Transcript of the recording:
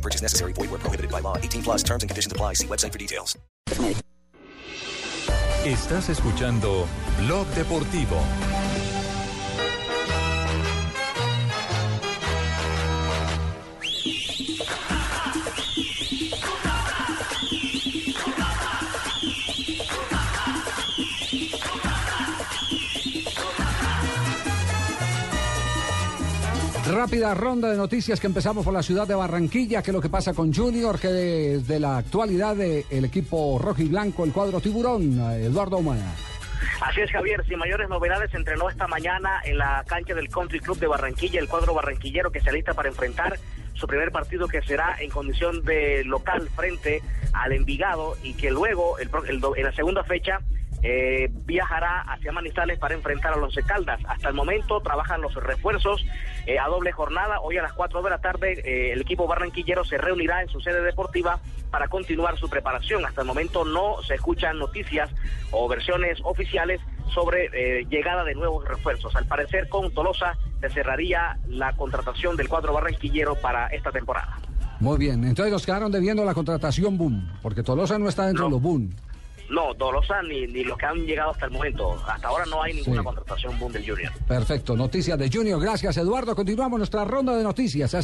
Purchase necessary. Void where prohibited by law. 18 plus terms and conditions apply. See website for details. Estás escuchando Blog Deportivo. Rápida ronda de noticias que empezamos por la ciudad de Barranquilla, que es lo que pasa con Junior, que desde la actualidad del equipo rojo y blanco, el cuadro tiburón, Eduardo Humana. Así es, Javier. Sin mayores novedades, entrenó esta mañana en la cancha del Country Club de Barranquilla el cuadro barranquillero que se alista para enfrentar su primer partido que será en condición de local frente al Envigado y que luego, el, el, en la segunda fecha, eh, viajará hacia Manizales para enfrentar a los Caldas. Hasta el momento trabajan los refuerzos eh, a doble jornada. Hoy a las 4 de la tarde eh, el equipo barranquillero se reunirá en su sede deportiva para continuar su preparación. Hasta el momento no se escuchan noticias o versiones oficiales sobre llegada de nuevos refuerzos. Al parecer con Tolosa se cerraría la contratación del cuadro barranquillero para esta temporada. Muy bien, entonces nos quedaron debiendo la contratación boom, porque Tolosa no está dentro no. de los boom. No, Tolosa ni, ni los que han llegado hasta el momento. Hasta ahora no hay ninguna sí. contratación boom del Junior. Perfecto, noticias de Junior. Gracias, Eduardo. Continuamos nuestra ronda de noticias. Hasta